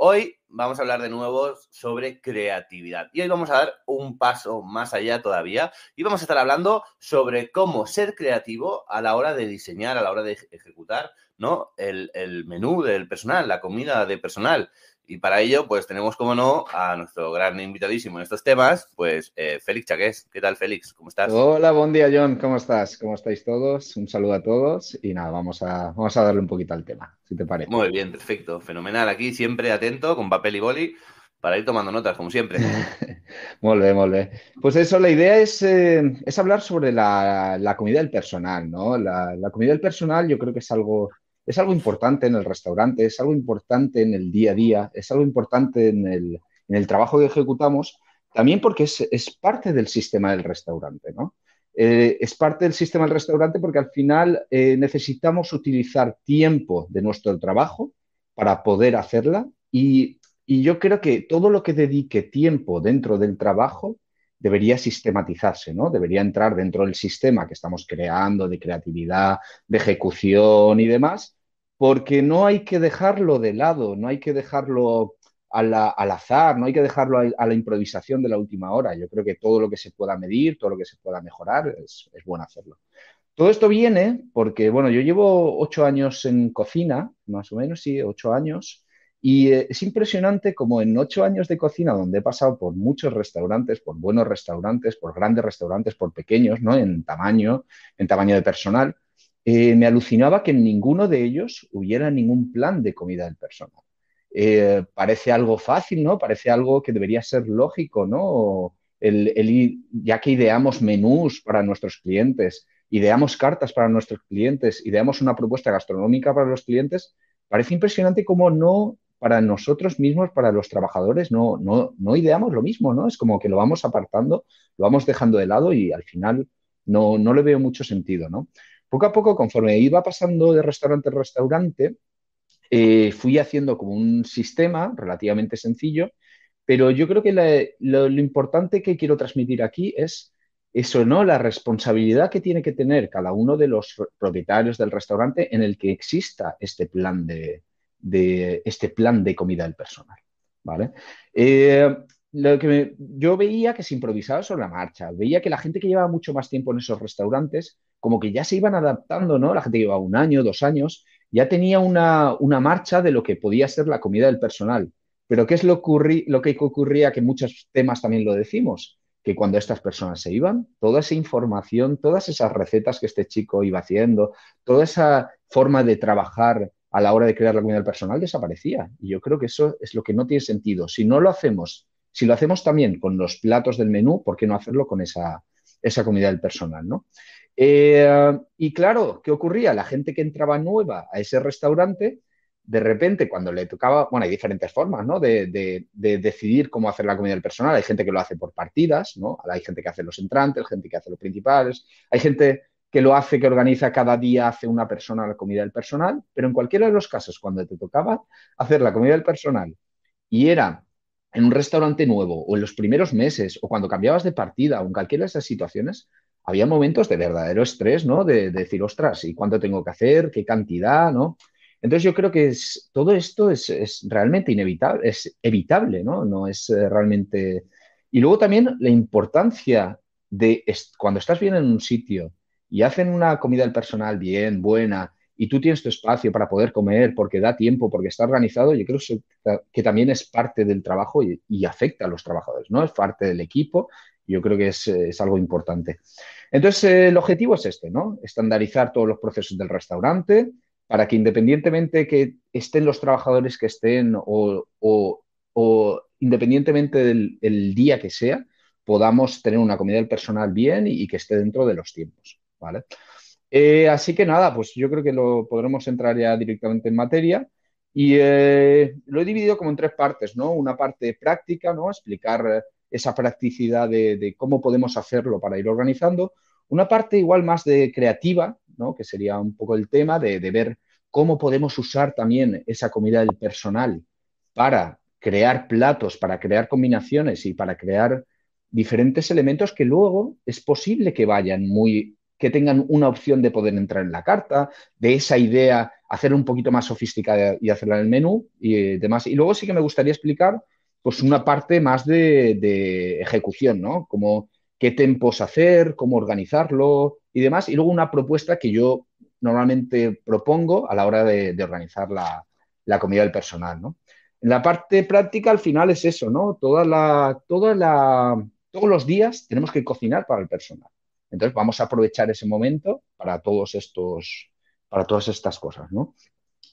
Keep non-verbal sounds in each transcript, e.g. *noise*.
Hoy vamos a hablar de nuevo sobre creatividad y hoy vamos a dar un paso más allá todavía y vamos a estar hablando sobre cómo ser creativo a la hora de diseñar, a la hora de ejecutar ¿no? el, el menú del personal, la comida de personal. Y para ello, pues tenemos, como no, a nuestro gran invitadísimo en estos temas, pues eh, Félix Chaqués. ¿Qué tal, Félix? ¿Cómo estás? Hola, buen día, John. ¿Cómo estás? ¿Cómo estáis todos? Un saludo a todos y nada, vamos a, vamos a darle un poquito al tema, si te parece. Muy bien, perfecto. Fenomenal. Aquí siempre atento, con papel y boli, para ir tomando notas, como siempre. muy bien, muy bien. Pues eso, la idea es, eh, es hablar sobre la, la, comida del personal, ¿no? La, la comida del personal yo creo que es algo es algo importante en el restaurante, es algo importante en el día a día, es algo importante en el, en el trabajo que ejecutamos, también porque es, es, parte del sistema del restaurante, ¿no? Eh, es parte del sistema del restaurante porque al final eh, necesitamos utilizar tiempo de nuestro trabajo para poder hacerla y, y yo creo que todo lo que dedique tiempo dentro del trabajo debería sistematizarse, ¿no? Debería entrar dentro del sistema que estamos creando de creatividad, de ejecución y demás, porque no hay que dejarlo de lado, no hay que dejarlo al azar, no hay que dejarlo a, la improvisación de la última hora. Yo creo que todo lo que se pueda medir, todo lo que se pueda mejorar, es, es bueno hacerlo. Todo esto viene porque, bueno, yo llevo ocho años en cocina, más o menos, sí, ocho años, y eh, es impresionante como en ocho años de cocina, donde he pasado por muchos restaurantes, por buenos restaurantes, por grandes restaurantes, por pequeños, ¿no? En tamaño, en tamaño de personal, eh, me alucinaba que en ninguno de ellos hubiera ningún plan de comida del personal. Eh, parece algo fácil, ¿no? Parece algo que debería ser lógico, ¿no? Ya que ideamos menús para nuestros clientes, ideamos cartas para nuestros clientes, ideamos una propuesta gastronómica para los clientes, parece impresionante cómo no para nosotros mismos, para los trabajadores, no, no, no ideamos lo mismo, ¿no? Es como que lo vamos apartando, lo vamos dejando de lado y al final no, no le veo mucho sentido, ¿no? Poco a poco, conforme iba pasando de restaurante en restaurante, eh, fui haciendo como un sistema relativamente sencillo, pero yo creo que lo, importante que quiero transmitir aquí es eso, ¿no? La responsabilidad que tiene que tener cada uno de los propietarios del restaurante en el que exista este plan de, de este plan de comida del personal, ¿vale? Eh, lo que me, yo veía que se improvisaba sobre la marcha, veía que la gente que llevaba mucho más tiempo en esos restaurantes, como que ya se iban adaptando, ¿no? La gente que llevaba un año, dos años, ya tenía una, una marcha de lo que podía ser la comida del personal. Pero ¿qué es lo, lo que ocurría? Que muchos temas también lo decimos, que cuando estas personas se iban, toda esa información, todas esas recetas que este chico iba haciendo, toda esa forma de trabajar a la hora de crear la comida del personal desaparecía. Y yo creo que eso es lo que no tiene sentido. Si no lo hacemos si lo hacemos también con los platos del menú, ¿por qué no hacerlo con esa, comida del personal? Eh, y claro, ¿qué ocurría? La gente que entraba nueva a ese restaurante, de repente cuando le tocaba, bueno, hay diferentes formas de, de, decidir cómo hacer la comida del personal. Hay gente que lo hace por partidas, ¿no? hay gente que hace los entrantes, gente que hace los principales, hay gente que lo hace, que organiza cada día, hace una persona la comida del personal, pero en cualquiera de los casos, cuando te tocaba hacer la comida del personal y era en un restaurante nuevo o en los primeros meses o cuando cambiabas de partida o en cualquiera de esas situaciones, había momentos de verdadero estrés, ¿no? De, de decir, ostras, ¿y cuánto tengo que hacer? ¿Qué cantidad? ¿No? Entonces yo creo que es, todo esto es, es, realmente inevitable, es evitable, ¿no? No es eh, realmente... Y luego también la importancia de cuando estás bien en un sitio y hacen una comida del personal bien, buena, y tú tienes tu espacio para poder comer porque da tiempo, porque está organizado, yo creo que también es parte del trabajo y, afecta a los trabajadores, ¿no? Es parte del equipo, yo creo que es, es algo importante. Entonces, eh, el objetivo es este, ¿no? Estandarizar todos los procesos del restaurante, para que independientemente que estén los trabajadores que estén o, independientemente del día que sea, podamos tener una comida del personal bien y, que esté dentro de los tiempos, ¿vale? Eh, así que nada, pues yo creo que lo podremos entrar ya directamente en materia y eh, lo he dividido como en tres partes, ¿no? Una parte práctica, ¿no? Explicar esa practicidad de, cómo podemos hacerlo para ir organizando. Una parte igual más de creativa, ¿no? Que sería un poco el tema de, de ver cómo podemos usar también esa comida del personal para crear platos, para crear combinaciones y para crear diferentes elementos que luego es posible que vayan muy, que tengan una opción de poder entrar en la carta, de esa idea hacer un poquito más sofisticada y hacerla en el menú y demás. Y luego sí que me gustaría explicar pues una parte más de, ejecución, ¿no? Como qué tempos hacer, cómo organizarlo y demás. Y luego una propuesta que yo normalmente propongo a la hora de, organizar la, la, comida del personal, ¿no? En la parte práctica, al final es eso, ¿no? La, toda la, todos los días tenemos que cocinar para el personal. Entonces vamos a aprovechar ese momento para todos estos, para todas estas cosas, ¿no?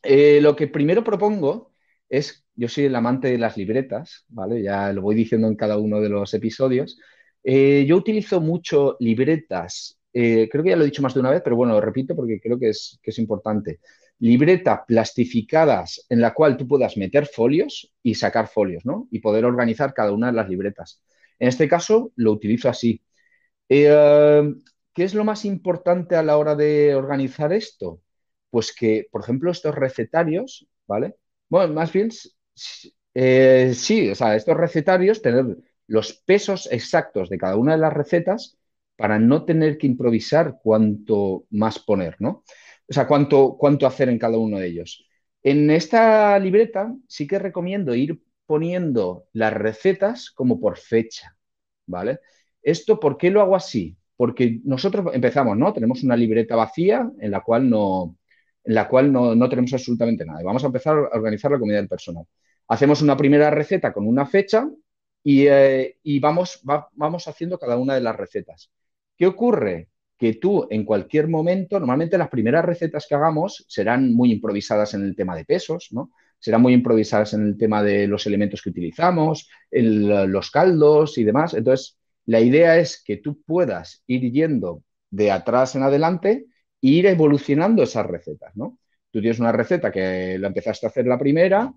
Eh, lo que primero propongo es, yo soy el amante de las libretas, ¿vale? Ya lo voy diciendo en cada uno de los episodios. Eh, yo utilizo mucho libretas, eh, creo que ya lo he dicho más de una vez, pero bueno, lo repito porque creo que es, que es importante. Libretas plastificadas en la cual tú puedas meter folios y sacar folios, ¿no? Y poder organizar cada una de las libretas. En este caso lo utilizo así. Eh, ¿Qué es lo más importante a la hora de organizar esto? Pues que, por ejemplo, estos recetarios, ¿vale? Bueno, más bien, eh, sí, o sea, estos recetarios, tener los pesos exactos de cada una de las recetas para no tener que improvisar cuánto más poner, ¿no? O sea, cuánto, cuánto hacer en cada uno de ellos. En esta libreta sí que recomiendo ir poniendo las recetas como por fecha, ¿vale? ¿Esto por qué lo hago así? Porque nosotros empezamos, ¿no? Tenemos una libreta vacía en la cual no, en la cual no, tenemos absolutamente nada. vamos a empezar a organizar la comida del personal. Hacemos una primera receta con una fecha y, eh, vamos, vamos haciendo cada una de las recetas. ¿Qué ocurre? Que tú en cualquier momento, normalmente las primeras recetas que hagamos serán muy improvisadas en el tema de pesos, ¿no? serán muy improvisadas en el tema de los elementos que utilizamos, los caldos y demás. Entonces, la idea es que tú puedas ir yendo de atrás en adelante e ir evolucionando esas recetas, ¿no? Tú tienes una receta que la empezaste a hacer la primera,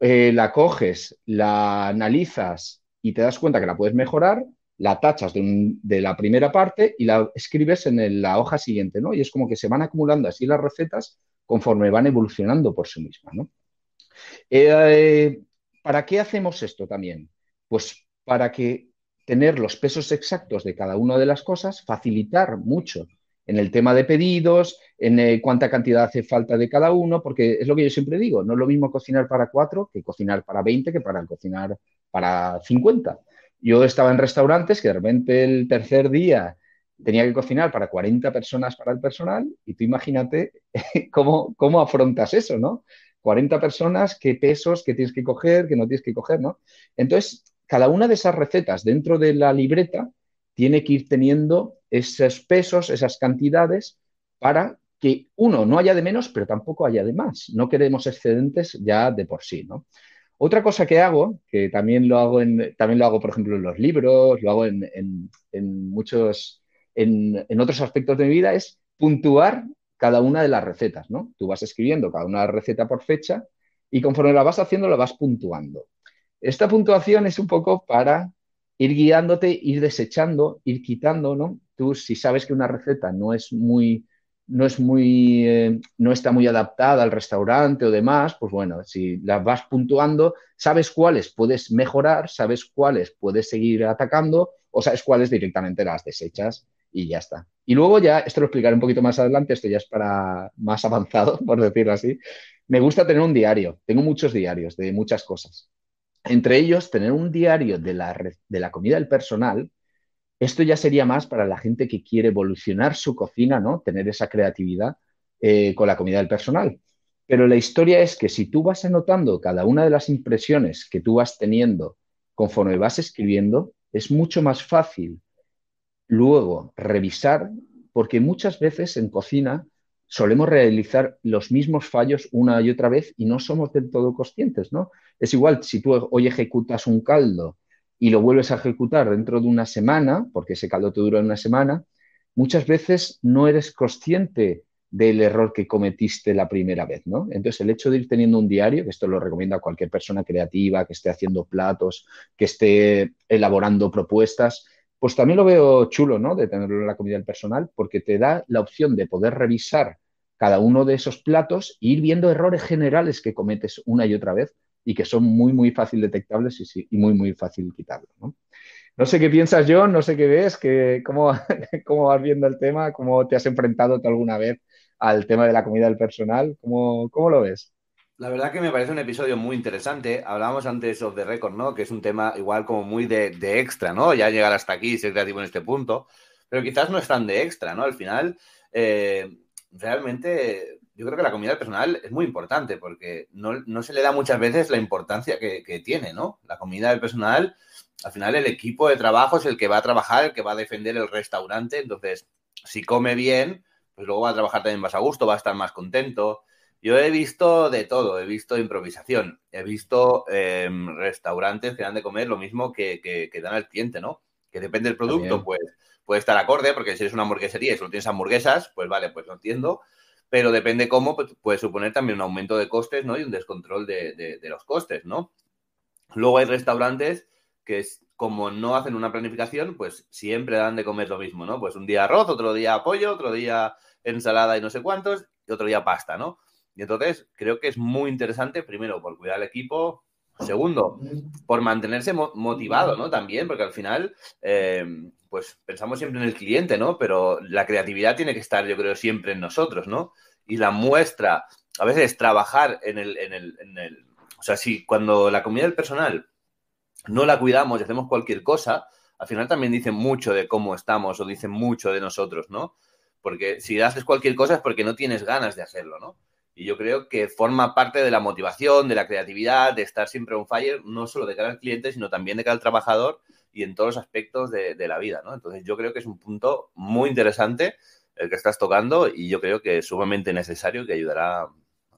eh, la coges, la analizas y te das cuenta que la puedes mejorar, la tachas de, la primera parte y la escribes en la hoja siguiente, ¿no? Y es como que se van acumulando así las recetas conforme van evolucionando por sí mismas, ¿no? Eh, ¿Para qué hacemos esto también? Pues para que tener los pesos exactos de cada una de las cosas, facilitar mucho en el tema de pedidos, en eh, cuánta cantidad hace falta de cada uno, porque es lo que yo siempre digo, no es lo mismo cocinar para cuatro que cocinar para 20 que para cocinar para 50. Yo estaba en restaurantes que de repente el tercer día tenía que cocinar para 40 personas para el personal y tú imagínate *laughs* cómo, cómo afrontas eso, ¿no? 40 personas, qué pesos, qué tienes que coger, qué no tienes que coger, ¿no? Entonces, cada una de esas recetas dentro de la libreta tiene que ir teniendo esos pesos, esas cantidades, para que uno no haya de menos, pero tampoco haya de más. No queremos excedentes ya de por sí, ¿no? Otra cosa que hago, que también lo hago, en, también lo hago por ejemplo, en los libros, lo hago en, muchos, en, en, otros aspectos de mi vida, es puntuar cada una de las recetas, ¿no? Tú vas escribiendo cada una receta por fecha y conforme la vas haciendo la vas puntuando. Esta puntuación es un poco para ir guiándote, ir desechando, ir quitando, ¿no? Tú si sabes que una receta no es muy, no es muy, eh, no está muy adaptada al restaurante o demás, pues bueno, si las vas puntuando, sabes cuáles puedes mejorar, sabes cuáles puedes seguir atacando o sabes cuáles directamente las desechas y ya está. Y luego ya, esto lo explicaré un poquito más adelante, esto ya es para más *laughs* avanzado, por decirlo así. Me gusta tener un diario, tengo muchos diarios de muchas cosas. Entre ellos, tener un diario de la, de la comida del personal, esto ya sería más para la gente que quiere evolucionar su cocina, ¿no? Tener esa creatividad eh, con la comida del personal. Pero la historia es que si tú vas anotando cada una de las impresiones que tú vas teniendo conforme vas escribiendo, es mucho más fácil luego revisar, porque muchas veces en cocina solemos realizar los mismos fallos una y otra vez y no somos del todo conscientes, ¿no? Es igual si tú hoy ejecutas un caldo y lo vuelves a ejecutar dentro de una semana, porque ese caldo te dura una semana, muchas veces no eres consciente del error que cometiste la primera vez, ¿no? Entonces, el hecho de ir teniendo un diario, que esto lo recomienda cualquier persona creativa, que esté haciendo platos, que esté elaborando propuestas, pues también lo veo chulo, ¿no? De tenerlo en la comida del personal, porque te da la opción de poder revisar cada uno de esos platos e ir viendo errores generales que cometes una y otra vez y que son muy, muy fácil detectables y, muy, muy fácil quitarlos. ¿no? sé qué piensas, John, no sé qué ves, que, cómo, *laughs* cómo vas viendo el tema, cómo te has enfrentado alguna vez al tema de la comida del personal, ¿cómo, cómo lo ves? La verdad que me parece un episodio muy interesante. Hablábamos antes of the record, ¿no? Que es un tema igual como muy de, de extra, ¿no? Ya llegar hasta aquí, ser creativo en este punto. Pero quizás no es tan de extra, ¿no? Al final, eh, realmente yo creo que la comida personal es muy importante porque no, se le da muchas veces la importancia que, tiene, ¿no? La comida del personal, al final el equipo de trabajo es el que va a trabajar, el que va a defender el restaurante, entonces si come bien, pues luego va a trabajar también más a gusto, va a estar más contento. Yo he visto de todo, he visto improvisación, he visto em, restaurantes que dan de comer lo mismo que, que, dan al cliente, ¿no? Que depende del producto, pues puede estar acorde, porque si eres una hamburguesería y solo tienes hamburguesas, pues vale, pues lo entiendo, pero depende cómo, pues, puede suponer también un aumento de costes, ¿no? Y un descontrol de, los costes, ¿no? Luego hay restaurantes que como no hacen una planificación, pues siempre dan de comer lo mismo, ¿no? Pues un día arroz, otro día pollo, otro día ensalada y no sé cuántos, y otro día pasta, ¿no? Y entonces creo que es muy interesante, primero, por cuidar al equipo, segundo, por mantenerse motivado, ¿no? También, porque al final, eh, pues pensamos siempre en el cliente, ¿no? Pero la creatividad tiene que estar, yo creo, siempre en nosotros, ¿no? Y la muestra, a veces trabajar en el, en el, en el o sea, si cuando la comida del personal no la cuidamos y hacemos cualquier cosa, al final también dicen mucho de cómo estamos o dicen mucho de nosotros, ¿no? Porque si haces cualquier cosa es porque no tienes ganas de hacerlo, ¿no? Y yo creo que forma parte de la motivación, de la creatividad, de estar siempre un fire, no solo de cara al cliente, sino también de cara al trabajador y en todos los aspectos de, la vida, ¿no? Entonces yo creo que es un punto muy interesante el que estás tocando y yo creo que es sumamente necesario que ayudará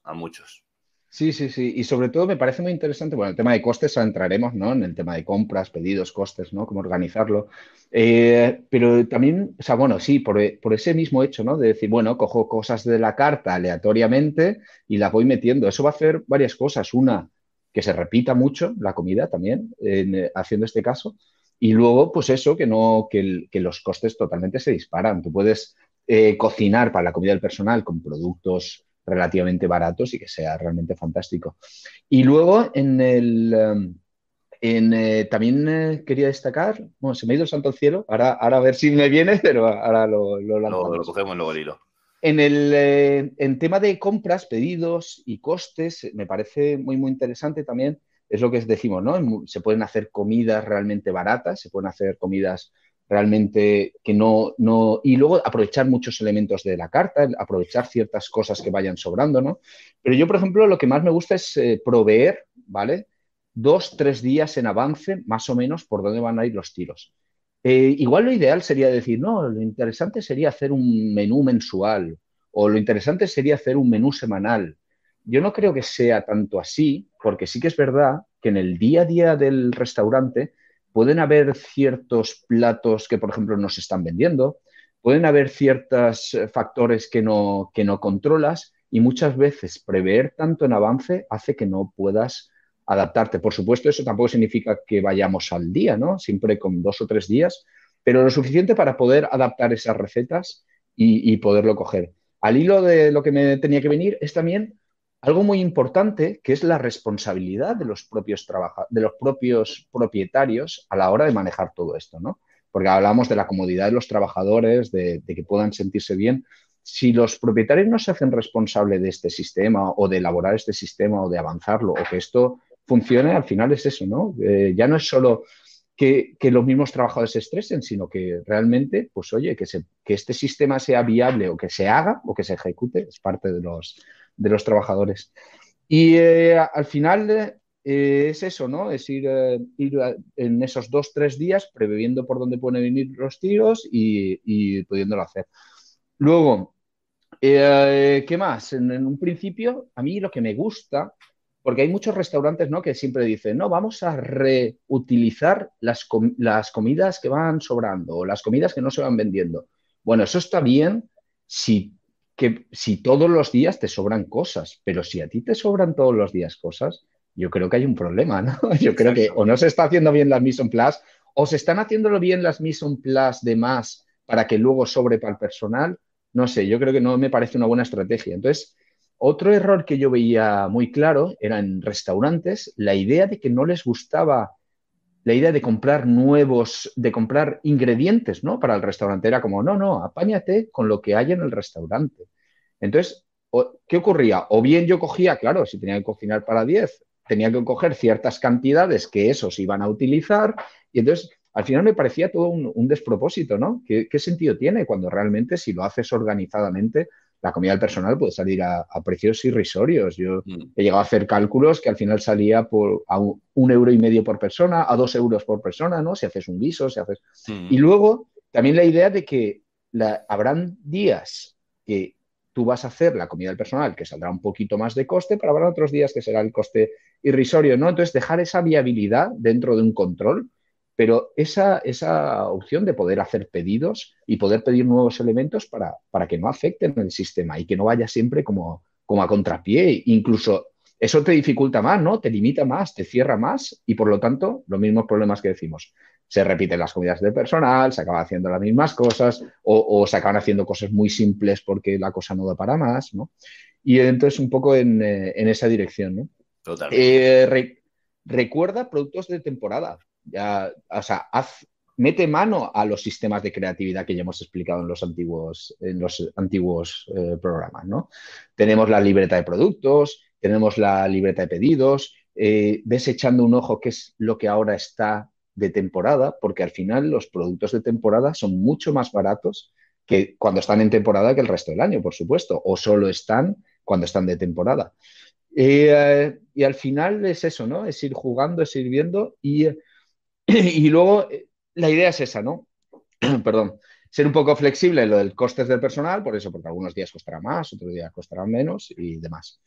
a muchos. Sí, sí, sí. Y sobre todo me parece muy interesante, bueno, el tema de costes entraremos, ¿no? En el tema de compras, pedidos, costes, ¿no? Cómo organizarlo. Eh, pero también, o sea, bueno, sí, por, por, ese mismo hecho, ¿no? De decir, bueno, cojo cosas de la carta aleatoriamente y las voy metiendo. Eso va a hacer varias cosas. Una, que se repita mucho la comida también, en, haciendo este caso. Y luego, pues eso, que, no, que, los costes totalmente se disparan. Tú puedes eh, cocinar para la comida del personal con productos relativamente baratos y que sea realmente fantástico. Y luego en el... En, eh, también eh, quería destacar, bueno, se me ha ido el santo al cielo, ahora, ahora a ver si me viene, *laughs* pero ahora lo, lo Lo, cogemos luego el hilo. En el en tema de compras, pedidos y costes, me parece muy, muy interesante también es lo que decimos, ¿no? Se pueden hacer comidas realmente baratas, se pueden hacer comidas realmente que no, no, y luego aprovechar muchos elementos de la carta, aprovechar ciertas cosas que vayan sobrando, ¿no? Pero yo, por ejemplo, lo que más me gusta es eh, proveer, ¿vale? Dos, tres días en avance, más o menos, por dónde van a ir los tiros. Eh, igual lo ideal sería decir, no, lo interesante sería hacer un menú mensual o lo interesante sería hacer un menú semanal yo no creo que sea tanto así, porque sí que es verdad que en el día a día del restaurante pueden haber ciertos platos que, por ejemplo, no se están vendiendo, pueden haber ciertos eh, factores que no, que no controlas y muchas veces prever tanto en avance hace que no puedas adaptarte. Por supuesto, eso tampoco significa que vayamos al día, ¿no? Siempre con dos o tres días, pero lo suficiente para poder adaptar esas recetas y, y poderlo coger. Al hilo de lo que me tenía que venir es también algo muy importante que es la responsabilidad de los propios de los propios propietarios a la hora de manejar todo esto, ¿no? Porque hablamos de la comodidad de los trabajadores, de, que puedan sentirse bien. Si los propietarios no se hacen responsables de este sistema o de elaborar este sistema o de avanzarlo o que esto funcione, al final es eso, ¿no? Eh, ya no es solo que, los mismos trabajadores se estresen, sino que realmente, pues oye, que, que este sistema sea viable o que se haga o que se ejecute, es parte de los, de los trabajadores. Y eh, al final eh, es eso, ¿no? Es ir, eh, en esos dos, tres días previendo por dónde pueden venir los tiros y, y pudiéndolo hacer. Luego, ¿Qué más? En, un principio, a mí lo que me gusta, porque hay muchos restaurantes ¿no? que siempre dicen, no, vamos a reutilizar las, las comidas que van sobrando o las comidas que no se van vendiendo. Bueno, eso está bien si, que, si todos los días te sobran cosas, pero si a ti te sobran todos los días cosas, yo creo que hay un problema, ¿no? *laughs* Yo creo que o no se está haciendo bien las mise en place o se están haciéndolo bien las mise en place de más para que luego sobre para el personal no sé, yo creo que no me parece una buena estrategia. Entonces, otro error que yo veía muy claro era en restaurantes la idea de que no les gustaba la idea de comprar nuevos, de comprar ingredientes, ¿no? Para el restaurante. Era como, no, no, apáñate con lo que hay en el restaurante. Entonces, ¿qué ocurría? O bien yo cogía, claro, si tenía que cocinar para 10, tenía que coger ciertas cantidades que esos iban a utilizar y entonces al final me parecía todo un, despropósito, ¿no? ¿Qué, ¿Qué, sentido tiene cuando realmente si lo haces organizadamente, la comida del personal puede salir a, a precios irrisorios? Yo mm. he llegado a hacer cálculos que al final salía por a un, un, euro y medio por persona, a dos euros por persona, ¿no? Si haces un guiso, si haces... Mm. Y luego también la idea de que la, habrán días que tú vas a hacer la comida del personal que saldrá un poquito más de coste, pero habrá otros días que será el coste irrisorio, ¿no? Entonces, dejar esa viabilidad dentro de un control pero esa, esa opción de poder hacer pedidos y poder pedir nuevos elementos para, para que no afecten el sistema y que no vaya siempre como, como a contrapié. Incluso eso te dificulta más, ¿no? Te limita más, te cierra más y por lo tanto los mismos problemas que decimos. Se repiten las comidas de personal, se acaban haciendo las mismas cosas o, o, se acaban haciendo cosas muy simples porque la cosa no da para más, ¿no? Y entonces un poco en, en esa dirección, ¿no? Totalmente. Eh, re, recuerda productos de temporada ya, o sea, mete mano a los sistemas de creatividad que ya hemos explicado en los antiguos, en los antiguos eh, programas, ¿no? Tenemos la libreta de productos, tenemos la libreta de pedidos, eh, ves echando un ojo qué es lo que ahora está de temporada, porque al final los productos de temporada son mucho más baratos que cuando están en temporada que el resto del año, por supuesto, o solo están cuando están de temporada. Eh, y al final es eso, ¿no? Es ir jugando, es ir viendo y *clears throat* y luego eh, la idea es esa, ¿no? *clears throat* Perdón, ser un poco flexible en lo del costes del personal, por eso, porque algunos días costará más, otros días costará menos y demás.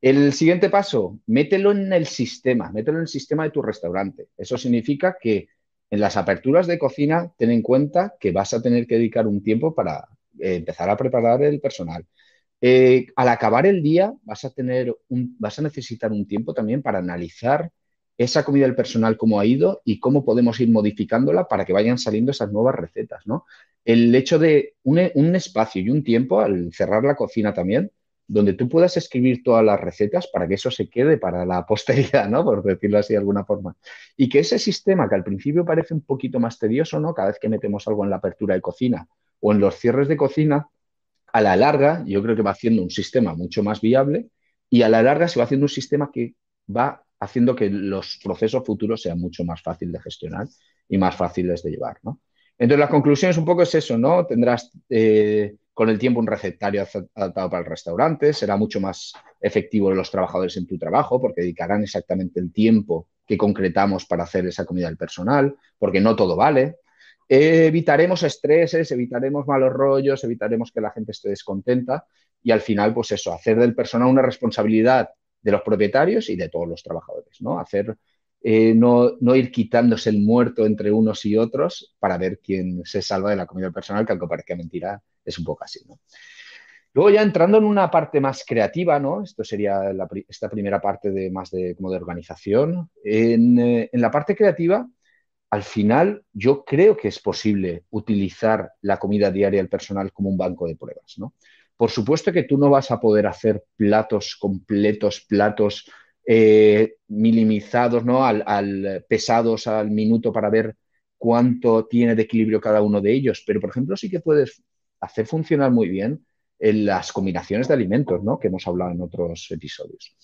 El siguiente paso, mételo en el sistema, mételo en el sistema de tu restaurante. Eso significa que en las aperturas de cocina, ten en cuenta que vas a tener que dedicar un tiempo para eh, empezar a preparar el personal. Eh, al acabar el día, vas a, tener vas a necesitar un tiempo también para analizar esa comida del personal cómo ha ido y cómo podemos ir modificándola para que vayan saliendo esas nuevas recetas, ¿no? El hecho de un, espacio y un tiempo al cerrar la cocina también, donde tú puedas escribir todas las recetas para que eso se quede para la *laughs* posteridad, ¿no? Por decirlo así de alguna forma. Y que ese sistema que al principio parece un poquito más tedioso, ¿no? Cada vez que metemos algo en la apertura de cocina o en los cierres de cocina, a la larga yo creo que va haciendo un sistema mucho más viable y a la larga se va haciendo un sistema que va haciendo que los procesos futuros sean mucho más fáciles de gestionar y más fáciles de llevar, ¿no? Entonces, la conclusión es un poco es eso, ¿no? Tendrás eh, con el tiempo un recetario adaptado para el restaurante, será mucho más efectivo los trabajadores en tu trabajo porque dedicarán exactamente el tiempo que concretamos para hacer esa comida del personal, porque no todo vale. Eh, evitaremos estreses, evitaremos malos rollos, evitaremos que la gente esté descontenta y al final, pues eso, hacer del personal una responsabilidad de los propietarios y de todos los trabajadores, ¿no? Hacer, eh, no, no, ir quitándose el muerto entre unos y otros para ver quién se salva de la comida personal, que aunque parezca mentira, es un poco así, ¿no? Luego ya entrando en una parte más creativa, ¿no? Esto sería la, esta primera parte de más de, como de organización. En, eh, en la parte creativa, al final yo creo que es posible utilizar la comida diaria del personal como un banco de pruebas, ¿no? Por supuesto que tú no vas a poder hacer platos completos, platos eh, minimizados, ¿no? Al, pesados al minuto para ver cuánto tiene de equilibrio cada uno de ellos, pero por ejemplo sí que puedes hacer funcionar muy bien en las combinaciones de alimentos, ¿no? Que hemos hablado en otros episodios.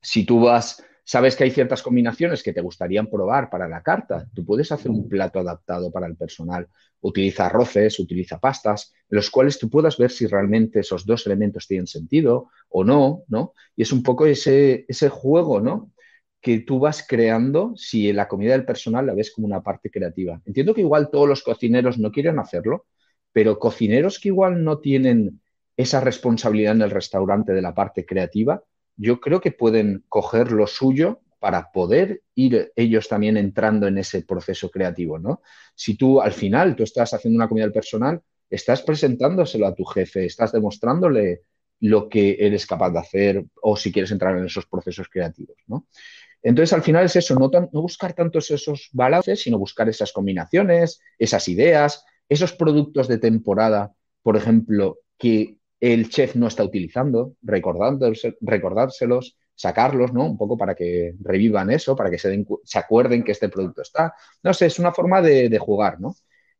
Si tú vas sabes que hay ciertas combinaciones que te gustarían probar para la carta, tú puedes hacer un plato adaptado para el personal. Utiliza arroces, utiliza pastas, en los cuales tú puedas ver si realmente esos dos elementos tienen sentido o no, ¿no? Y es un poco ese, ese juego, ¿no? que tú vas creando si la comida del personal la ves como una parte creativa. Entiendo que igual todos los cocineros no quieren hacerlo, pero cocineros que igual no tienen esa responsabilidad en el restaurante de la parte creativa, yo creo que pueden coger lo suyo para poder ir ellos también entrando en ese proceso creativo, ¿no? Si tú al final tú estás haciendo una comida al personal, estás presentándoselo a tu jefe, estás demostrándole lo que eres capaz de hacer o si quieres entrar en esos procesos creativos, ¿no? Entonces, al final es eso, no, no buscar tantos esos balances, sino buscar esas combinaciones, esas ideas, esos productos de temporada, por ejemplo, que el chef no está utilizando, recordárselos, sacarlos, ¿no? Un poco para que revivan eso, para que se, se acuerden que este producto está. No sé, es una forma de, de, jugar, ¿no?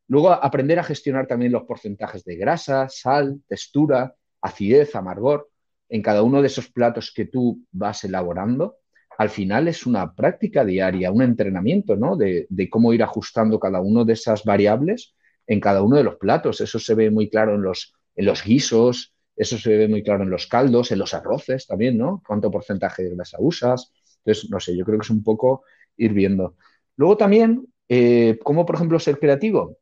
Luego, aprender a gestionar también los porcentajes de grasa, sal, textura, acidez, amargor en cada uno de esos platos que tú vas elaborando. Al final es una práctica diaria, un entrenamiento, ¿no? De, de cómo ir ajustando cada uno de esas variables en cada uno de los platos. Eso se ve muy claro en los, en los guisos, eso se ve muy claro en los caldos, en los arroces también, ¿no? ¿Cuánto porcentaje de grasa usas? Entonces, no sé, yo creo que es un poco ir viendo. Luego también, eh, ¿cómo por ejemplo ser creativo?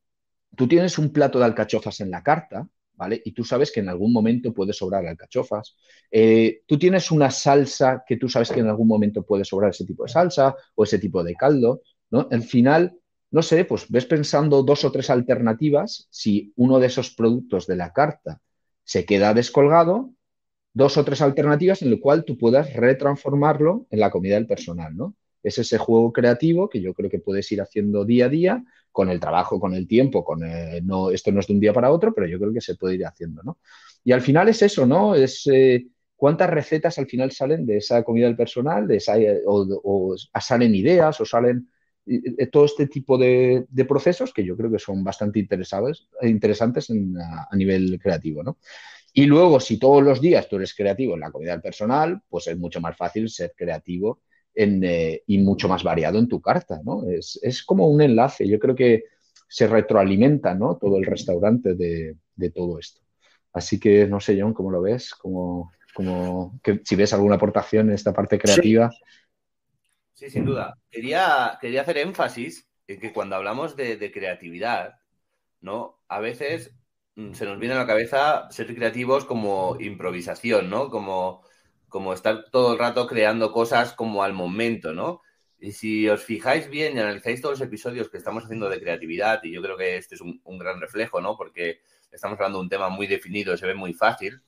Tú tienes un plato de alcachofas en la carta, ¿vale? Y tú sabes que en algún momento puede sobrar alcachofas. Eh, tú tienes una salsa que tú sabes que en algún momento puede sobrar ese tipo de salsa o ese tipo de caldo, ¿no? Al final, no sé, pues ves pensando dos o tres alternativas si uno de esos productos de la carta se queda descolgado, dos o tres alternativas en el cual tú puedas retransformarlo en la comida del personal, ¿no? Es ese juego creativo que yo creo que puedes ir haciendo día a día con el trabajo, con el tiempo, con eh, no, esto no es de un día para otro, pero yo creo que se puede ir haciendo, ¿no? Y al final es eso, ¿no? Es eh, cuántas recetas al final salen de esa comida del personal, de esa, o, o, salen ideas o salen eh, todo este tipo de, de, procesos que yo creo que son bastante interesados, interesantes en, a, a, nivel creativo, ¿no? Y luego, si todos los días tú eres creativo en la comida del personal, pues es mucho más fácil ser creativo en, eh, y mucho más variado en tu carta, ¿no? Es, es, como un enlace, yo creo que se retroalimenta, ¿no? Todo el restaurante de, de todo esto. Así que, no sé, John, ¿cómo lo ves? Como, como que, si ves alguna aportación en esta parte creativa. Sí. Sí, sin duda. Quería, quería hacer énfasis en que cuando hablamos de, de, creatividad, ¿no? A veces mm, se nos viene a la cabeza ser creativos como improvisación, ¿no? Como, como estar todo el rato creando cosas como al momento, ¿no? Y si os fijáis bien y analizáis todos los episodios que estamos haciendo de creatividad, y yo creo que este es un, un gran reflejo, ¿no? Porque estamos hablando de un tema muy definido, se ve muy fácil.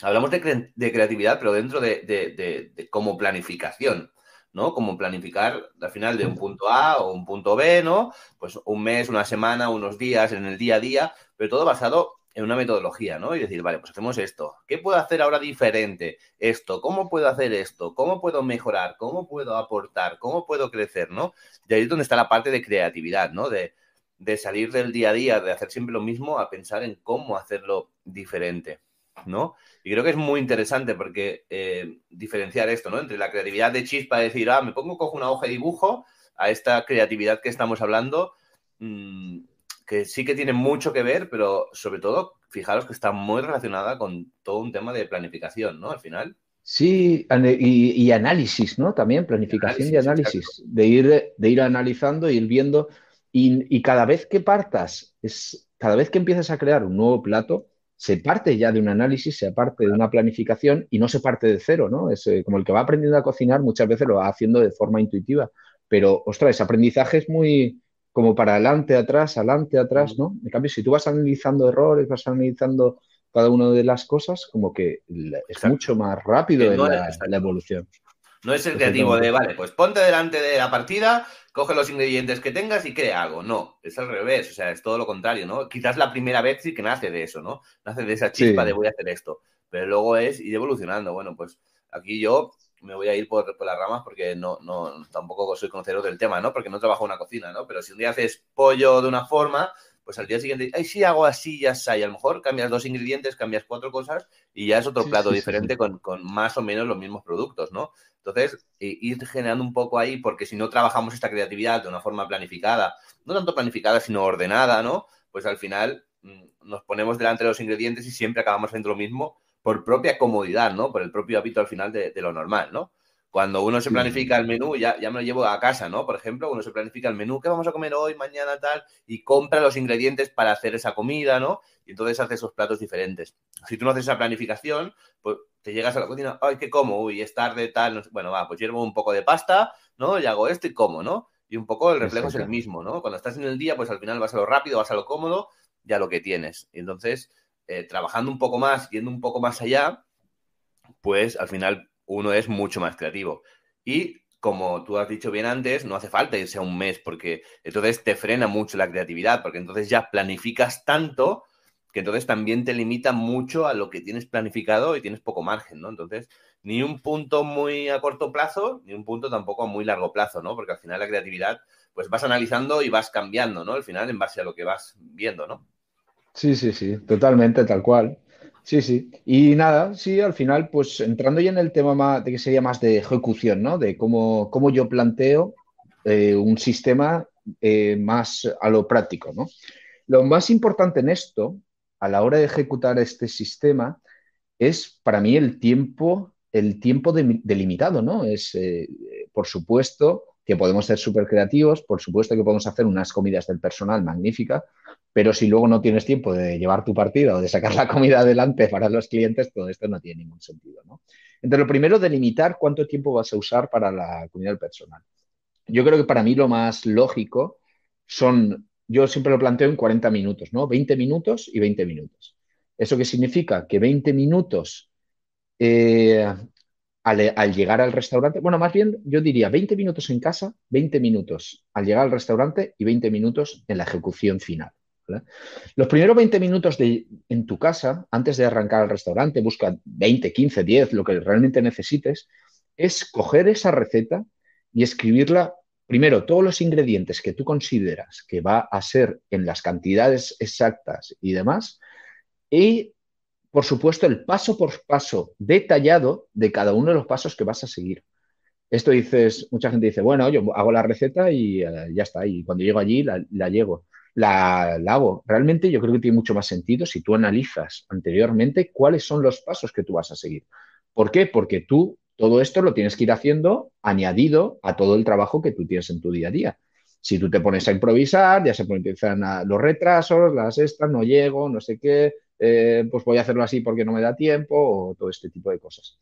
Hablamos de, cre de creatividad, pero dentro de, de como planificación. ¿No? Como planificar al final de un punto A o un punto B, ¿no? Pues un mes, una semana, unos días en el día a día, pero todo basado en una metodología, ¿no? Y decir, vale, pues hacemos esto. ¿Qué puedo hacer ahora diferente? Esto, ¿cómo puedo hacer esto? ¿Cómo puedo mejorar? ¿Cómo puedo aportar? ¿Cómo puedo crecer, ¿no? Y ahí es donde está la parte de creatividad, ¿no? De, de salir del día a día, de hacer siempre lo mismo, a pensar en cómo hacerlo diferente. ¿no? Y creo que es muy interesante porque eh, diferenciar esto, ¿no? Entre la creatividad de chispa, de decir, ah, me pongo, cojo una hoja y dibujo, a esta creatividad que estamos hablando, mmm, que sí que tiene mucho que ver, pero sobre todo, fijaros que está muy relacionada con todo un tema de planificación, ¿no? Al final. Sí, y, y análisis, ¿no? También planificación y análisis, y análisis de, ir, de ir analizando, ir viendo, y, y cada vez que partas, es, cada vez que empiezas a crear un nuevo plato, se parte ya de un análisis, se parte de una planificación y no se parte de cero, ¿no? Es eh, como el que va aprendiendo a cocinar muchas veces lo va haciendo de forma intuitiva, pero, ostras, ese aprendizaje es muy como para adelante, atrás, adelante, atrás, ¿no? En cambio, si tú vas analizando errores, vas analizando cada una de las cosas, como que es Exacto. mucho más rápido en la, la, evolución. No es el creativo de, vale, pues ponte delante de la partida, coge los ingredientes que tengas y crea algo. No, es al revés, o sea, es todo lo contrario, ¿no? Quizás la primera vez sí que nace de eso, ¿no? Nace de esa chispa sí. de voy a hacer esto, pero luego es ir evolucionando. Bueno, pues aquí yo me voy a ir por, por las ramas porque no, no, tampoco soy conocedor del tema, ¿no? Porque no trabajo en una cocina, ¿no? Pero si un día haces pollo de una forma, pues al día siguiente, ay, sí, hago así, ya está. Y a lo mejor cambias dos ingredientes, cambias cuatro cosas y ya es otro sí, plato sí, diferente sí. Con, con, más o menos los mismos productos, ¿no? Entonces, ir generando un poco ahí, porque si no trabajamos esta creatividad de una forma planificada, no tanto planificada, sino ordenada, ¿no? Pues al final mm, nos ponemos delante de los ingredientes y siempre acabamos haciendo lo mismo por propia comodidad, ¿no? Por el propio hábito al final de, de lo normal, ¿no? Cuando uno se planifica el menú, ya, ya me lo llevo a casa, ¿no? Por ejemplo, uno se planifica el menú, ¿qué vamos a comer hoy, mañana, tal? Y compra los ingredientes para hacer esa comida, ¿no? Y entonces hace esos platos diferentes. Si tú no haces esa planificación, pues te llegas a la cocina, ay, ¿qué como? Uy, es tarde, tal. Bueno, va, pues llevo un poco de pasta, ¿no? Y hago esto y como, ¿no? Y un poco el reflejo es el mismo, ¿no? Cuando estás en el día, pues al final vas a lo rápido, vas a lo cómodo, ya lo que tienes. Y entonces, eh, trabajando un poco más, yendo un poco más allá, pues al final uno es mucho más creativo. Y como tú has dicho bien antes, no hace falta irse a un mes porque entonces te frena mucho la creatividad, porque entonces ya planificas tanto que entonces también te limita mucho a lo que tienes planificado y tienes poco margen, ¿no? Entonces, ni un punto muy a corto plazo, ni un punto tampoco a muy largo plazo, ¿no? Porque al final la creatividad, pues vas analizando y vas cambiando, ¿no? Al final en base a lo que vas viendo, ¿no? Sí, sí, sí, totalmente, tal cual. Sí, sí. Y nada, sí, al final, pues entrando ya en el tema más, de que sería más de ejecución, ¿no? De cómo, cómo yo planteo eh, un sistema eh, más a lo práctico, ¿no? Lo más importante en esto, a la hora de ejecutar este sistema, es para mí el tiempo, el tiempo delimitado, ¿no? Es, eh, por supuesto, que podemos ser súper creativos, por supuesto que podemos hacer unas comidas del personal magníficas, pero si luego no tienes tiempo de llevar tu partida o de sacar la comida adelante para los clientes, todo esto no tiene ningún sentido. ¿no? Entonces, lo primero, delimitar cuánto tiempo vas a usar para la comida del personal. Yo creo que para mí lo más lógico son, yo siempre lo planteo en 40 minutos, ¿no? 20 minutos y 20 minutos. ¿Eso qué significa? Que 20 minutos eh, al, llegar al restaurante, bueno, más bien yo diría 20 minutos en casa, 20 minutos al llegar al restaurante y 20 minutos en la ejecución final. Los primeros 20 minutos de, en tu casa, antes de arrancar al restaurante, busca 20, 15, 10, lo que realmente necesites, es coger esa receta y escribirla, primero, todos los ingredientes que tú consideras que va a ser en las cantidades exactas y demás, y, por supuesto, el paso por paso detallado de cada uno de los pasos que vas a seguir. Esto dices, mucha gente dice, bueno, yo hago la receta y uh, ya está, y cuando llego allí la, llego la, hago. Realmente yo creo que tiene mucho más sentido si tú analizas anteriormente cuáles son los pasos que tú vas a seguir. ¿Por qué? Porque tú todo esto lo tienes que ir haciendo añadido a todo el trabajo que tú tienes en tu día a día. Si tú te pones a improvisar, ya se empiezan los retrasos, las estas, no llego, no sé qué, eh, pues voy a hacerlo así porque no me da tiempo o todo este tipo de cosas.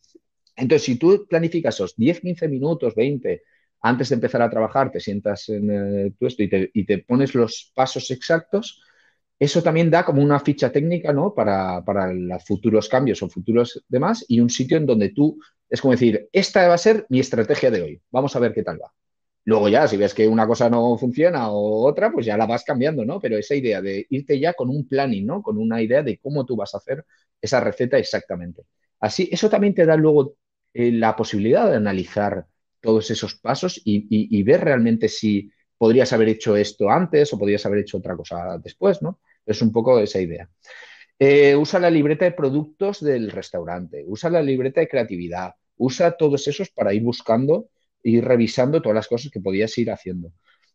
Entonces, si tú planificas esos 10, 15 minutos, 20, antes de empezar a trabajar, te sientas en eh, tu esto y te, y te, pones los pasos exactos, eso también da como una ficha técnica ¿no? para, para los futuros cambios o futuros demás y un sitio en donde tú es como decir, esta va a ser mi estrategia de hoy, vamos a ver qué tal va. Luego ya, si ves que una cosa no funciona o otra, pues ya la vas cambiando, ¿no? Pero esa idea de irte ya con un planning, ¿no? Con una idea de cómo tú vas a hacer esa receta exactamente. Así, eso también te da luego eh, la posibilidad de analizar todos esos pasos y, ver realmente si podrías haber hecho esto antes o podrías haber hecho otra cosa después, ¿no? Es un poco esa idea. Eh, usa la libreta de productos del restaurante, usa la libreta de creatividad, usa todos esos para ir buscando, ir revisando todas las cosas que podías ir haciendo.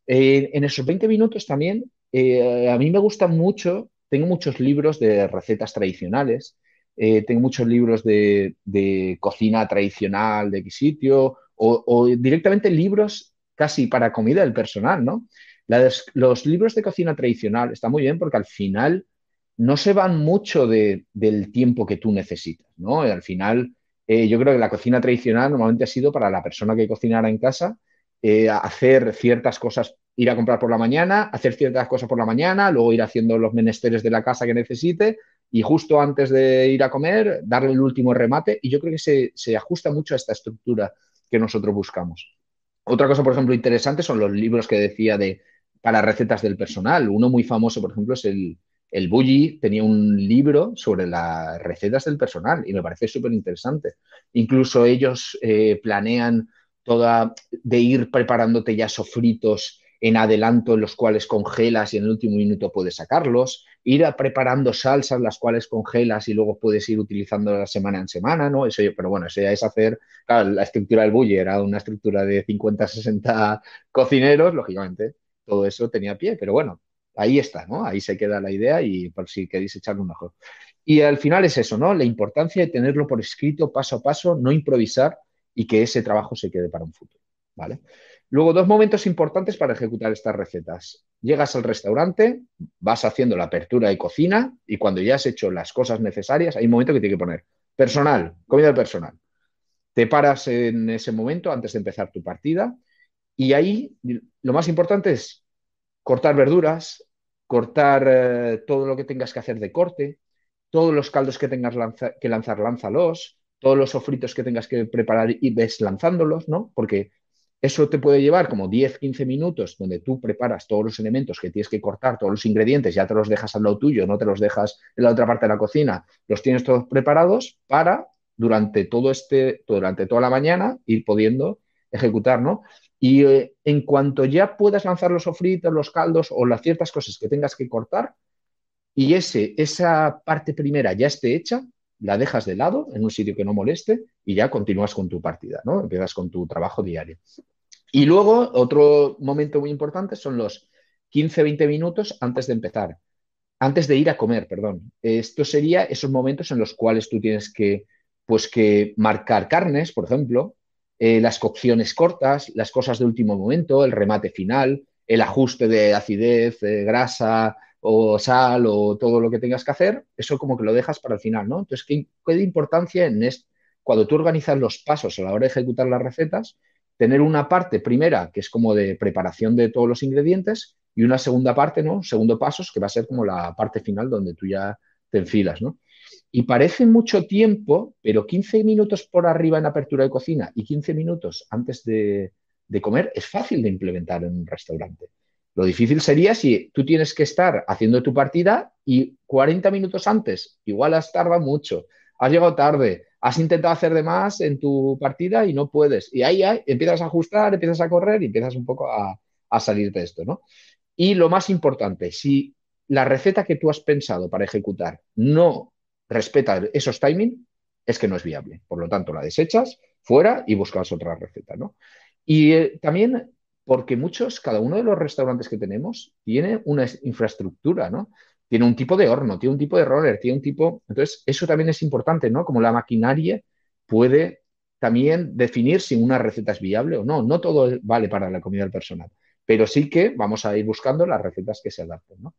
Eh, en esos 20 minutos también, eh, a mí me gustan mucho, tengo muchos libros de recetas tradicionales, eh, tengo muchos libros de, de, cocina tradicional de qué sitio, o, directamente libros casi para comida del personal, ¿no? Los libros de cocina tradicional están muy bien porque al final no se van mucho de, del tiempo que tú necesitas, ¿no? Al final, eh, yo creo que la cocina tradicional normalmente ha sido para la persona que cocinara en casa, eh, hacer ciertas cosas, ir a comprar por la mañana, hacer ciertas cosas por la mañana, luego ir haciendo los menesteres de la casa que necesite y justo antes de ir a comer, darle el último remate. Y yo creo que se, se ajusta mucho a esta estructura que nosotros buscamos. Otra cosa, por ejemplo, interesante son los libros que decía de para recetas del personal. Uno muy famoso, por ejemplo, es el, el Bully tenía un libro sobre las recetas del personal y me parece súper interesante. Incluso ellos eh, planean toda de ir preparándote ya sofritos en adelanto en los cuales congelas y en el último minuto puedes sacarlos, ir preparando salsas las cuales congelas y luego puedes ir utilizando la semana en semana, ¿no? Eso, pero bueno, eso ya es hacer, la estructura del bully era una estructura de 50, 60 cocineros, lógicamente, todo eso tenía pie, pero bueno, ahí está, ¿no? Ahí se queda la idea y por si queréis echarle un ojo. Y al final es eso, ¿no? La importancia de tenerlo por escrito paso a paso, no improvisar y que ese trabajo se quede para un futuro. ¿vale? Luego, dos momentos importantes para ejecutar estas recetas. Llegas al restaurante, vas haciendo la apertura de cocina y cuando ya has hecho las cosas necesarias, hay un momento que tiene que poner personal, comida personal. Te paras en ese momento antes de empezar tu partida y ahí lo más importante es cortar verduras, cortar eh, todo lo que tengas que hacer de corte, todos los caldos que tengas que lanzar, lánzalos, todos los sofritos que tengas que preparar y ves lanzándolos, ¿no? Porque eso te puede llevar como 10, 15 minutos donde tú preparas todos los elementos que tienes que cortar, todos los ingredientes, ya te los dejas al lado tuyo, no te los dejas en la otra parte de la cocina, los tienes todos preparados para durante todo este, durante toda la mañana ir pudiendo ejecutar, ¿no? Y eh, en cuanto ya puedas lanzar los sofritos, los caldos o las ciertas cosas que tengas que cortar, y ese, esa parte primera ya esté hecha, la dejas de lado en un sitio que no moleste y ya continúas con tu partida, ¿no? Empiezas con tu trabajo diario. Y luego, otro momento muy importante son los 15-20 minutos antes de empezar, antes de ir a comer, perdón. Esto sería esos momentos en los cuales tú tienes que, pues, que marcar carnes, por ejemplo, eh, las cocciones cortas, las cosas de último momento, el remate final, el ajuste de acidez, grasa o sal o todo lo que tengas que hacer, eso como que lo dejas para el final, ¿no? Entonces, ¿qué, qué importancia en esto? Cuando tú organizas los pasos a la hora de ejecutar las recetas, tener una parte primera que es como de preparación de todos los ingredientes y una segunda parte, ¿no? Segundo paso, que va a ser como la parte final donde tú ya te enfilas, ¿no? Y parece mucho tiempo, pero 15 minutos por arriba en apertura de cocina y 15 minutos antes de, de comer es fácil de implementar en un restaurante. Lo difícil sería si tú tienes que estar haciendo tu partida y 40 minutos antes, igual has tardado mucho, has llegado tarde, has intentado hacer de más en tu partida y no puedes. Y ahí, empiezas a ajustar, empiezas a correr y empiezas un poco a, salir de esto, ¿no? Y lo más importante, si la receta que tú has pensado para ejecutar no respeta esos timings, es que no es viable. Por lo tanto, la desechas fuera y buscas otra receta, ¿no? Y eh, también porque muchos, cada uno de los restaurantes que tenemos tiene una infraestructura, ¿no? tiene un tipo de horno, tiene un tipo de roller, tiene un tipo... Entonces, eso también es importante, ¿no? Como la maquinaria puede también definir si una receta es viable o no. No todo vale para la comida personal, pero sí que vamos a ir buscando las recetas que se adapten, ¿no?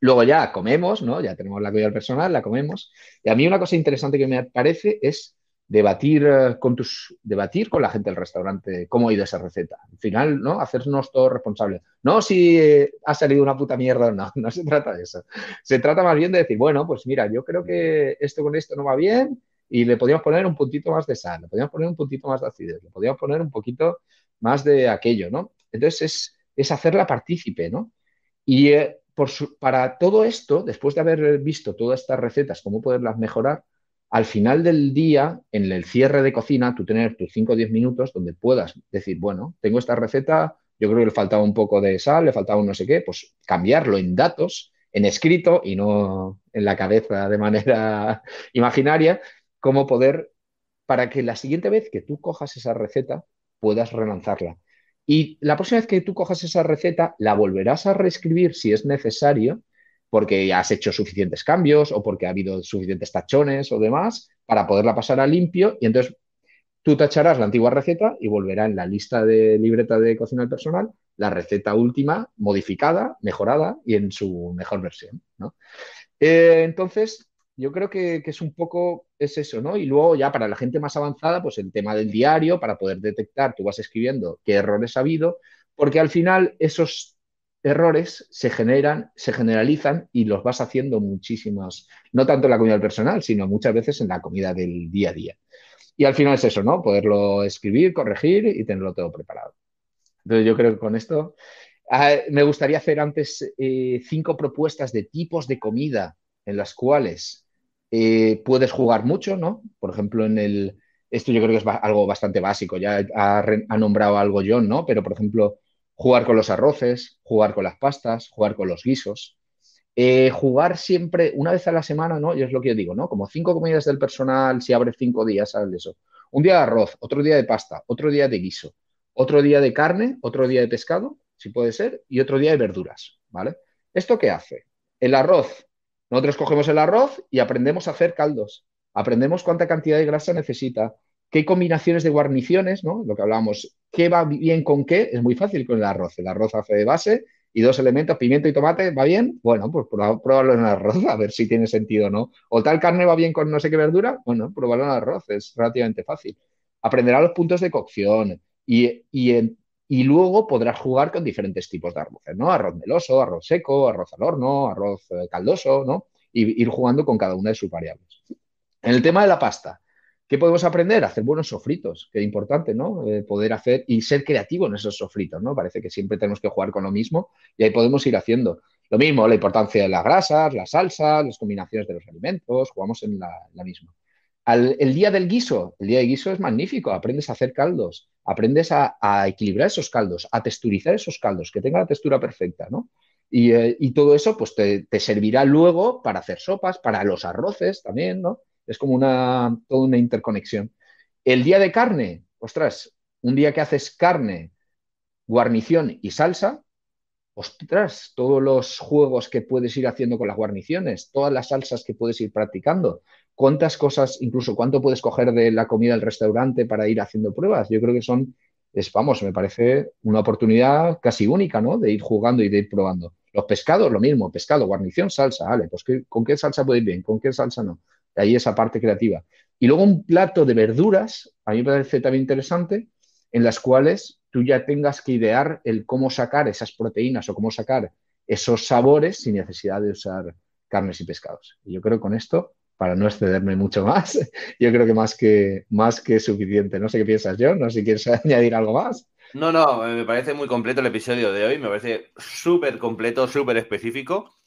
Luego ya comemos, ¿no? Ya tenemos la comida personal, la comemos. Y a mí una cosa interesante que me parece es debatir eh, con tus, debatir con la gente del restaurante cómo ha ido esa receta. Al final, ¿no? Hacernos todos responsables. No si eh, ha salido una puta mierda no, *laughs* no se trata de eso. Se trata más bien de decir, bueno, pues mira, yo creo que esto con esto no va bien y le podríamos poner un puntito más de sal, le podríamos poner un puntito más de acidez, le podríamos poner un poquito más de aquello, ¿no? Entonces es, es hacerla partícipe, ¿no? Y eh, por para todo esto, después de haber visto todas estas recetas, cómo poderlas mejorar, al final del día, en el cierre de cocina, tú tener tus 5 o 10 minutos donde puedas decir, bueno, tengo esta receta, yo creo que le faltaba un poco de sal, le faltaba un no sé qué, pues cambiarlo en datos, en escrito y no en la cabeza de manera *laughs* imaginaria, cómo poder, para que la siguiente vez que tú cojas esa receta, puedas relanzarla. Y la próxima vez que tú cojas esa receta, la volverás a reescribir si es necesario porque has hecho suficientes cambios o porque ha habido suficientes tachones o demás para poderla pasar a limpio y entonces tú tacharás la antigua receta y volverá en la lista de libreta de cocina personal la receta última modificada, mejorada y en su mejor versión. Eh, entonces, yo creo que, es un poco es eso, ¿no? Y luego ya para la gente más avanzada, pues el tema del diario, para poder detectar, tú vas escribiendo qué errores ha habido, porque al final esos errores se generan, se generalizan y los vas haciendo muchísimas, no tanto en la comida personal, sino muchas veces en la comida del día a día. Y al final es eso, ¿no? Poderlo escribir, corregir y tenerlo todo preparado. Entonces yo creo que con esto ah, me gustaría hacer antes eh, cinco propuestas de tipos de comida en las cuales eh, puedes jugar mucho, ¿no? Por ejemplo, en el... Esto yo creo que es algo bastante básico, ya ha, nombrado algo John, ¿no? Pero, por ejemplo, jugar con los arroces, jugar con las pastas, jugar con los guisos. Eh, jugar siempre una vez a la semana, ¿no? Y es lo que yo digo, ¿no? Como cinco comidas del personal, si abre cinco días, ¿sabes eso? Un día de arroz, otro día de pasta, otro día de guiso, otro día de carne, otro día de pescado, si puede ser, y otro día de verduras, ¿vale? ¿Esto qué hace? El arroz. Nosotros cogemos el arroz y aprendemos a hacer caldos. Aprendemos cuánta cantidad de grasa necesita, qué combinaciones de guarniciones, ¿no? Lo que hablábamos, qué va bien con qué, es muy fácil con el arroz. El arroz hace de base y dos elementos, pimiento y tomate, ¿va bien? Bueno, pues pruébalo en el arroz, a ver si tiene sentido o no. O tal carne va bien con no sé qué verdura, bueno, pruébalo en el arroz, es relativamente fácil. Aprenderá los puntos de cocción y, y, luego podrás jugar con diferentes tipos de arroces, ¿no? Arroz meloso, arroz seco, arroz al horno, arroz eh, caldoso, ¿no? Y ir jugando con cada una de sus variables. En el tema de la pasta, ¿Qué podemos aprender? Hacer buenos sofritos, que es importante, ¿no? Eh, poder hacer y ser creativo en esos sofritos, ¿no? Parece que siempre tenemos que jugar con lo mismo y ahí podemos ir haciendo. Lo mismo, la importancia de las grasas, las salsas, las combinaciones de los alimentos, jugamos en la, misma. El día del guiso, el día del guiso es magnífico, aprendes a hacer caldos, aprendes a, equilibrar esos caldos, a texturizar esos caldos, que tengan la textura perfecta, ¿no? Y, eh, todo eso pues te, te, servirá luego para hacer sopas, para los arroces también, ¿no? Es como una, toda una interconexión. El día de carne, ostras, un día que haces carne, guarnición y salsa, ostras, todos los juegos que puedes ir haciendo con las guarniciones, todas las salsas que puedes ir practicando, cuántas cosas, incluso cuánto puedes coger de la comida del restaurante para ir haciendo pruebas. Yo creo que son, es, vamos, me parece una oportunidad casi única, ¿no? De ir jugando y de ir probando. Los pescados, lo mismo, pescado, guarnición, salsa, vale, pues ¿con qué salsa puede ir bien? ¿Con qué salsa no? ahí esa parte creativa. Y luego un plato de verduras, a mí me parece también interesante, en las cuales tú ya tengas que idear el cómo sacar esas proteínas o cómo sacar esos sabores sin necesidad de usar carnes y pescados. Y yo creo que con esto, para no excederme mucho más, *laughs* yo creo que más que, más que suficiente. No sé qué piensas, John, no sé si quieres *laughs* añadir algo más. No, no, me parece muy completo el episodio de hoy, me parece súper completo, súper específico.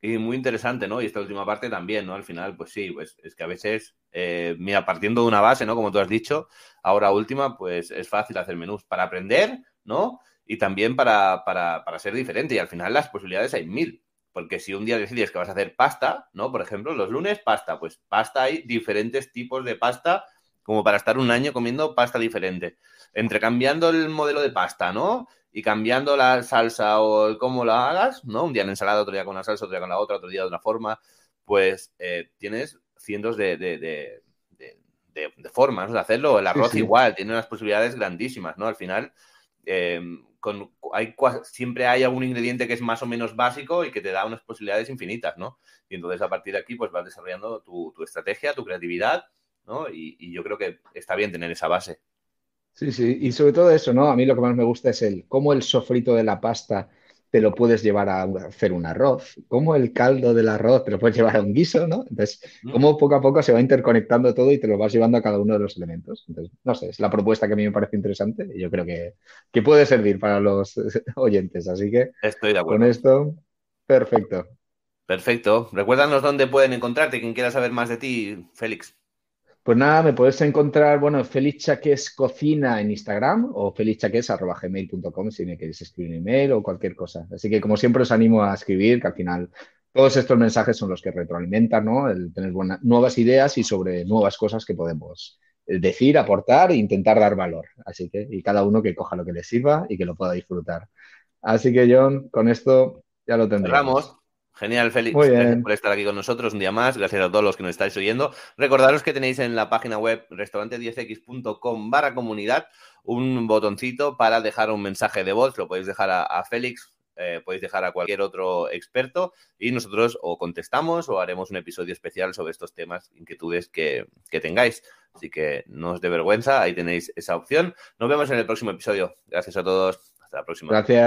Y muy interesante, ¿no? Y esta última parte también, ¿no? Al final, pues sí, pues es que a veces, eh, mira, partiendo de una base, ¿no? Como tú has dicho, ahora última, pues es fácil hacer menús para aprender, ¿no? Y también para, para, para ser diferente. Y al final las posibilidades hay mil. Porque si un día decides que vas a hacer pasta, ¿no? Por ejemplo, los lunes pasta, pues pasta hay diferentes tipos de pasta como para estar un año comiendo pasta diferente. Entrecambiando el modelo de pasta, ¿no? Y cambiando la salsa o cómo la hagas, ¿no? Un día en ensalada, otro día con una salsa, otro día con la otra, otro día de otra forma, pues eh, tienes cientos de, de, de, de, formas de hacerlo. El arroz igual, tiene unas posibilidades grandísimas, ¿no? Al final, em, con, hay, siempre hay algún ingrediente que es más o menos básico y que te da unas posibilidades infinitas, ¿no? Y entonces a partir de aquí, pues vas desarrollando tu, tu estrategia, tu creatividad, ¿no? Y, y yo creo que está bien tener esa base. Sí, sí, y sobre todo eso, ¿no? A mí lo que más me gusta es el cómo el sofrito de la pasta te lo puedes llevar a hacer un arroz, cómo el caldo del arroz te lo puedes llevar a un guiso, ¿no? Entonces, cómo poco a poco se va interconectando todo y te lo vas llevando a cada uno de los elementos. Entonces, no sé, es la propuesta que a mí me parece interesante y yo creo que, que puede servir para los *laughs* oyentes. Así que, Estoy de acuerdo. con esto, perfecto. Perfecto. Recuérdanos dónde pueden encontrarte, quien quiera saber más de ti, Félix. Pues nada, me puedes encontrar, bueno, Félix Chaques Cocina en Instagram o felixchaques.gmail.com si me queréis escribir un email o cualquier cosa. Así que como siempre os animo a escribir, que al final todos estos mensajes son los que retroalimentan, ¿no? El tener nuevas ideas y sobre nuevas cosas que podemos eh, decir, aportar e intentar dar valor. Así que, y cada uno que coja lo que le sirva y que lo pueda disfrutar. Así que, John, con esto ya lo tendremos. Genial, Félix. Gracias por estar aquí con nosotros un día más. Gracias a todos los que nos estáis oyendo. Recordaros que tenéis en la página web restaurante10x.com barra comunidad un botoncito para dejar un mensaje de voz. Lo podéis dejar a, Félix, eh, podéis dejar a cualquier otro experto y nosotros o contestamos o haremos un episodio especial sobre estos temas, inquietudes que, que tengáis. Así que no os dé vergüenza, ahí tenéis esa opción. Nos vemos en el próximo episodio. Gracias a todos. Hasta la próxima. Gracias.